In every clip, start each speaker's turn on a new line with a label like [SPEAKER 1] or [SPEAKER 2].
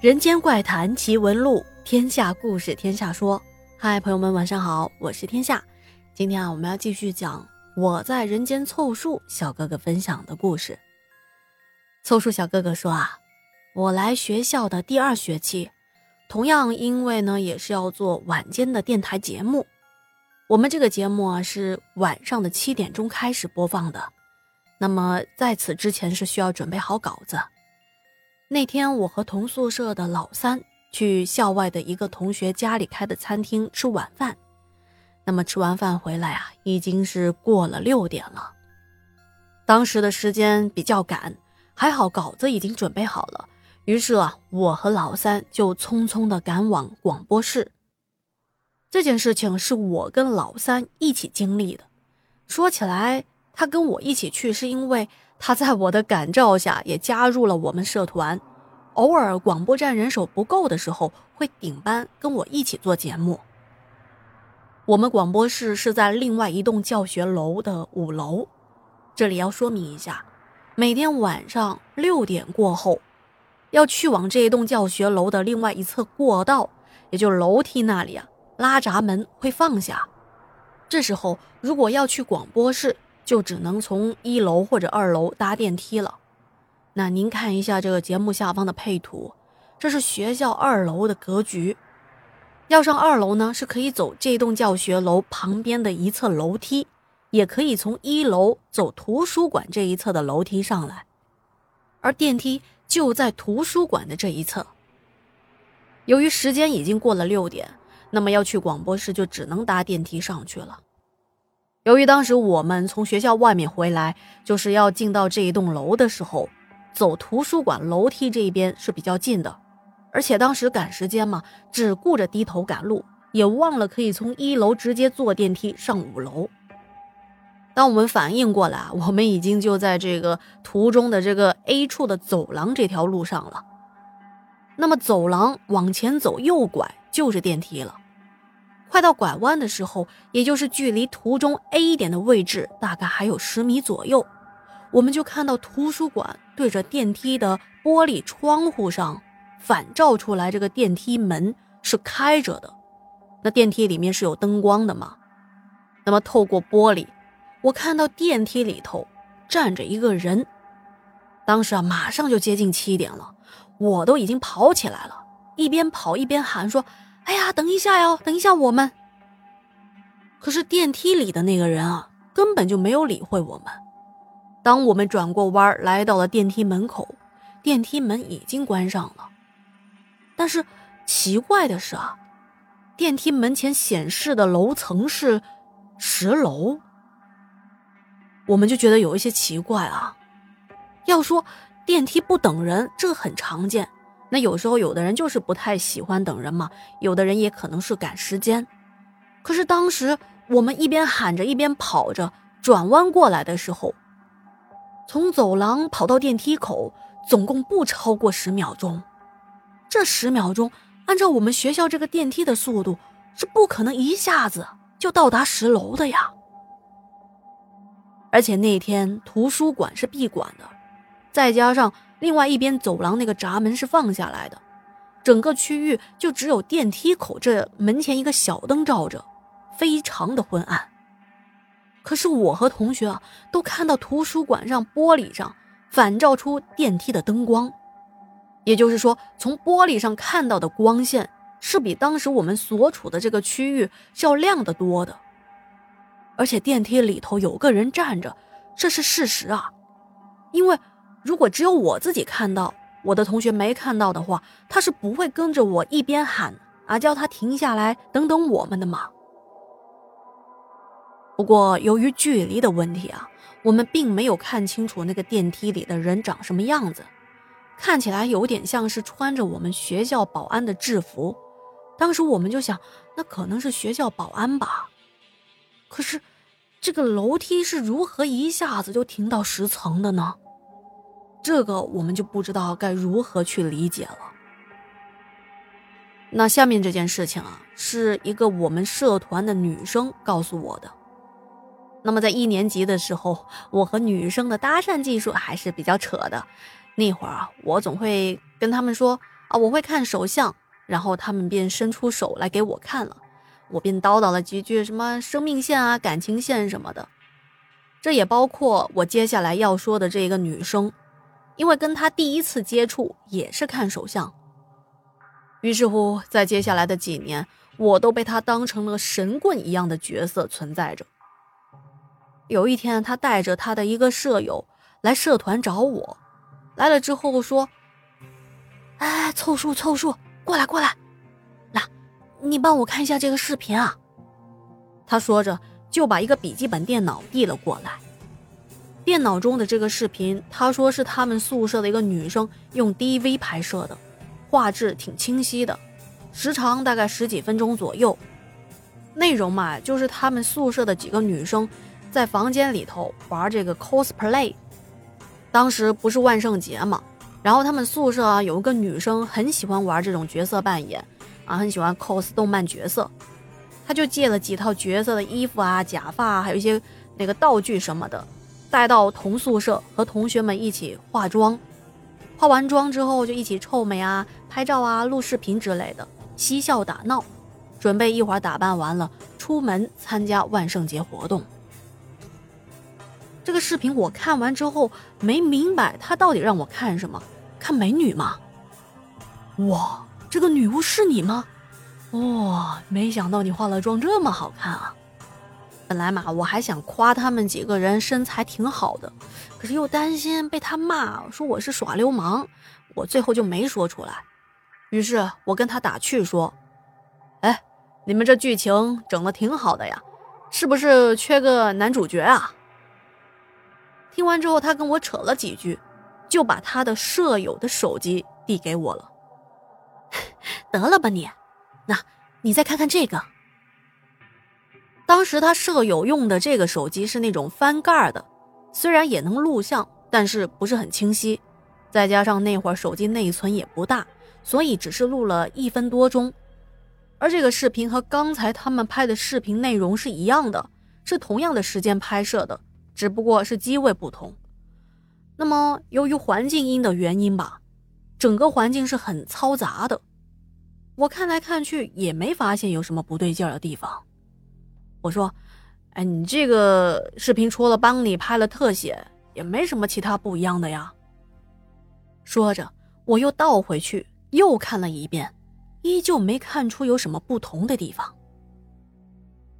[SPEAKER 1] 人间怪谈奇闻录，天下故事天下说。嗨，朋友们，晚上好，我是天下。今天啊，我们要继续讲我在人间凑数小哥哥分享的故事。凑数小哥哥说啊，我来学校的第二学期，同样因为呢也是要做晚间的电台节目。我们这个节目啊是晚上的七点钟开始播放的，那么在此之前是需要准备好稿子。那天我和同宿舍的老三去校外的一个同学家里开的餐厅吃晚饭，那么吃完饭回来啊，已经是过了六点了。当时的时间比较赶，还好稿子已经准备好了，于是啊，我和老三就匆匆的赶往广播室。这件事情是我跟老三一起经历的，说起来，他跟我一起去是因为。他在我的感召下，也加入了我们社团。偶尔广播站人手不够的时候，会顶班跟我一起做节目。我们广播室是在另外一栋教学楼的五楼。这里要说明一下，每天晚上六点过后，要去往这一栋教学楼的另外一侧过道，也就是楼梯那里啊，拉闸门会放下。这时候，如果要去广播室，就只能从一楼或者二楼搭电梯了。那您看一下这个节目下方的配图，这是学校二楼的格局。要上二楼呢，是可以走这栋教学楼旁边的一侧楼梯，也可以从一楼走图书馆这一侧的楼梯上来。而电梯就在图书馆的这一侧。由于时间已经过了六点，那么要去广播室就只能搭电梯上去了。由于当时我们从学校外面回来，就是要进到这一栋楼的时候，走图书馆楼梯这一边是比较近的，而且当时赶时间嘛，只顾着低头赶路，也忘了可以从一楼直接坐电梯上五楼。当我们反应过来，我们已经就在这个途中的这个 A 处的走廊这条路上了。那么走廊往前走，右拐就是电梯了。快到拐弯的时候，也就是距离图中 A 点的位置大概还有十米左右，我们就看到图书馆对着电梯的玻璃窗户上反照出来，这个电梯门是开着的。那电梯里面是有灯光的嘛？那么透过玻璃，我看到电梯里头站着一个人。当时啊，马上就接近七点了，我都已经跑起来了，一边跑一边喊说。哎呀，等一下哟，等一下我们。可是电梯里的那个人啊，根本就没有理会我们。当我们转过弯来到了电梯门口，电梯门已经关上了。但是奇怪的是啊，电梯门前显示的楼层是十楼。我们就觉得有一些奇怪啊。要说电梯不等人，这很常见。那有时候有的人就是不太喜欢等人嘛，有的人也可能是赶时间。可是当时我们一边喊着一边跑着，转弯过来的时候，从走廊跑到电梯口，总共不超过十秒钟。这十秒钟，按照我们学校这个电梯的速度，是不可能一下子就到达十楼的呀。而且那天图书馆是闭馆的，再加上。另外一边走廊那个闸门是放下来的，整个区域就只有电梯口这门前一个小灯照着，非常的昏暗。可是我和同学啊都看到图书馆上玻璃上反照出电梯的灯光，也就是说，从玻璃上看到的光线是比当时我们所处的这个区域是要亮得多的。而且电梯里头有个人站着，这是事实啊，因为。如果只有我自己看到，我的同学没看到的话，他是不会跟着我一边喊啊，叫他停下来等等我们的嘛。不过由于距离的问题啊，我们并没有看清楚那个电梯里的人长什么样子，看起来有点像是穿着我们学校保安的制服。当时我们就想，那可能是学校保安吧。可是，这个楼梯是如何一下子就停到十层的呢？这个我们就不知道该如何去理解了。那下面这件事情啊，是一个我们社团的女生告诉我的。那么在一年级的时候，我和女生的搭讪技术还是比较扯的。那会儿啊，我总会跟他们说：“啊，我会看手相。然后他们便伸出手来给我看了，我便叨叨了几句什么生命线啊、感情线什么的。这也包括我接下来要说的这个女生，因为跟他第一次接触也是看手相。于是乎，在接下来的几年，我都被他当成了神棍一样的角色存在着。有一天，他带着他的一个舍友来社团找我，来了之后说：“哎，凑数凑数。”过来，过来，来，你帮我看一下这个视频啊。他说着，就把一个笔记本电脑递了过来。电脑中的这个视频，他说是他们宿舍的一个女生用 DV 拍摄的，画质挺清晰的，时长大概十几分钟左右。内容嘛，就是他们宿舍的几个女生在房间里头玩这个 cosplay。当时不是万圣节嘛。然后他们宿舍啊有一个女生很喜欢玩这种角色扮演，啊很喜欢 cos 动漫角色，她就借了几套角色的衣服啊、假发，还有一些那个道具什么的，带到同宿舍和同学们一起化妆。化完妆之后就一起臭美啊、拍照啊、录视频之类的，嬉笑打闹，准备一会儿打扮完了出门参加万圣节活动。这个视频我看完之后没明白，他到底让我看什么？看美女吗？哇，这个女巫是你吗？哇，没想到你化了妆这么好看啊！本来嘛，我还想夸他们几个人身材挺好的，可是又担心被他骂，说我是耍流氓，我最后就没说出来。于是我跟他打趣说：“哎，你们这剧情整的挺好的呀，是不是缺个男主角啊？”听完之后，他跟我扯了几句，就把他的舍友的手机递给我了。得了吧你，那你再看看这个。当时他舍友用的这个手机是那种翻盖的，虽然也能录像，但是不是很清晰。再加上那会儿手机内存也不大，所以只是录了一分多钟。而这个视频和刚才他们拍的视频内容是一样的，是同样的时间拍摄的。只不过是机位不同，那么由于环境音的原因吧，整个环境是很嘈杂的。我看来看去也没发现有什么不对劲的地方。我说：“哎，你这个视频除了帮你拍了特写，也没什么其他不一样的呀。”说着，我又倒回去又看了一遍，依旧没看出有什么不同的地方。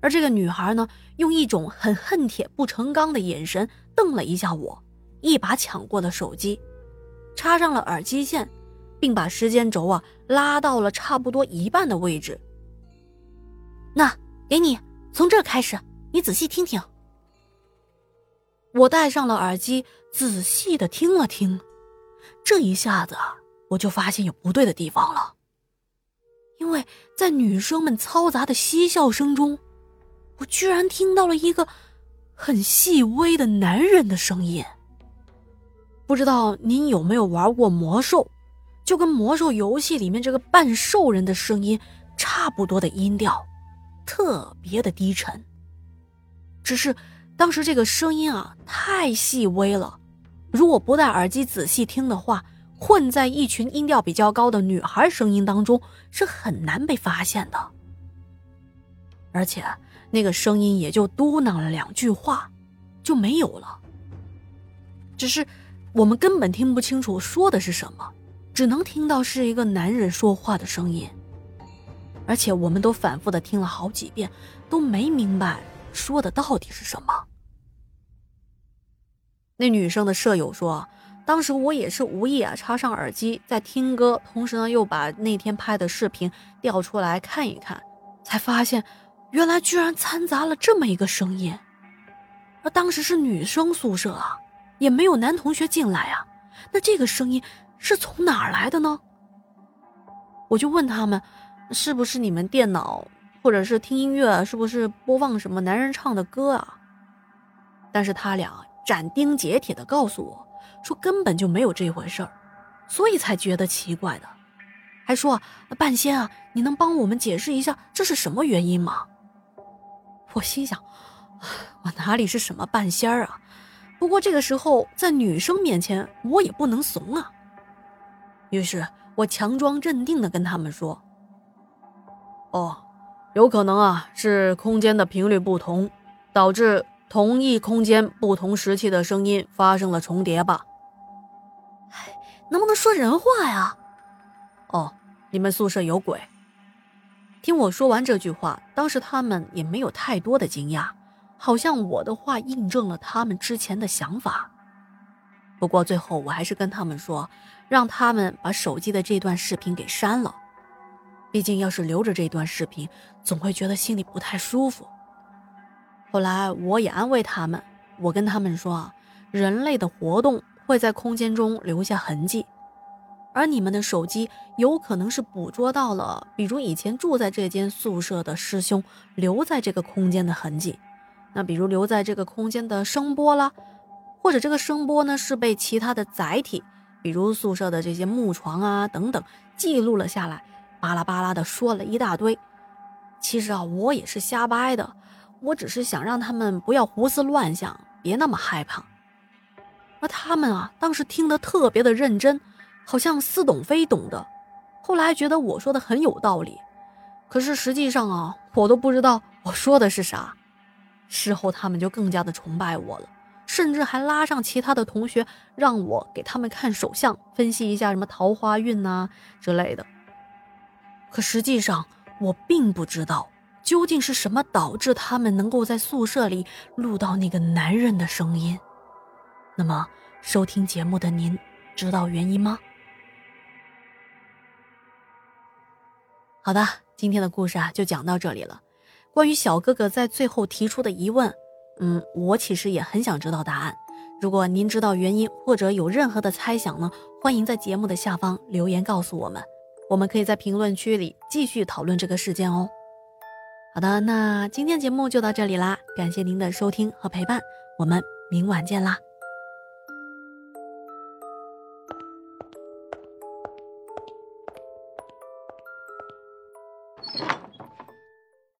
[SPEAKER 1] 而这个女孩呢，用一种很恨铁不成钢的眼神瞪了一下我，一把抢过了手机，插上了耳机线，并把时间轴啊拉到了差不多一半的位置。那给你，从这开始，你仔细听听。我戴上了耳机，仔细的听了听，这一下子我就发现有不对的地方了，因为在女生们嘈杂的嬉笑声中。我居然听到了一个很细微的男人的声音。不知道您有没有玩过魔兽？就跟魔兽游戏里面这个半兽人的声音差不多的音调，特别的低沉。只是当时这个声音啊太细微了，如果不戴耳机仔细听的话，混在一群音调比较高的女孩声音当中是很难被发现的。而且。那个声音也就嘟囔了两句话，就没有了。只是我们根本听不清楚说的是什么，只能听到是一个男人说话的声音。而且我们都反复的听了好几遍，都没明白说的到底是什么。那女生的舍友说，当时我也是无意啊插上耳机在听歌，同时呢又把那天拍的视频调出来看一看，才发现。原来居然掺杂了这么一个声音，而当时是女生宿舍啊，也没有男同学进来啊，那这个声音是从哪儿来的呢？我就问他们，是不是你们电脑或者是听音乐，是不是播放什么男人唱的歌啊？但是他俩斩钉截铁的告诉我说根本就没有这回事儿，所以才觉得奇怪的，还说半仙啊，你能帮我们解释一下这是什么原因吗？我心想，我哪里是什么半仙儿啊？不过这个时候在女生面前，我也不能怂啊。于是我强装镇定的跟他们说：“哦，有可能啊，是空间的频率不同，导致同一空间不同时期的声音发生了重叠吧。”
[SPEAKER 2] 哎，能不能说人话呀？
[SPEAKER 1] 哦，你们宿舍有鬼。听我说完这句话，当时他们也没有太多的惊讶，好像我的话印证了他们之前的想法。不过最后我还是跟他们说，让他们把手机的这段视频给删了，毕竟要是留着这段视频，总会觉得心里不太舒服。后来我也安慰他们，我跟他们说啊，人类的活动会在空间中留下痕迹。而你们的手机有可能是捕捉到了，比如以前住在这间宿舍的师兄留在这个空间的痕迹，那比如留在这个空间的声波啦，或者这个声波呢是被其他的载体，比如宿舍的这些木床啊等等记录了下来，巴拉巴拉的说了一大堆。其实啊，我也是瞎掰的，我只是想让他们不要胡思乱想，别那么害怕。而他们啊，当时听得特别的认真。好像似懂非懂的，后来觉得我说的很有道理，可是实际上啊，我都不知道我说的是啥。事后他们就更加的崇拜我了，甚至还拉上其他的同学，让我给他们看手相，分析一下什么桃花运呐之类的。可实际上，我并不知道究竟是什么导致他们能够在宿舍里录到那个男人的声音。那么，收听节目的您知道原因吗？好的，今天的故事啊就讲到这里了。关于小哥哥在最后提出的疑问，嗯，我其实也很想知道答案。如果您知道原因或者有任何的猜想呢，欢迎在节目的下方留言告诉我们，我们可以在评论区里继续讨论这个事件哦。好的，那今天节目就到这里啦，感谢您的收听和陪伴，我们明晚见啦。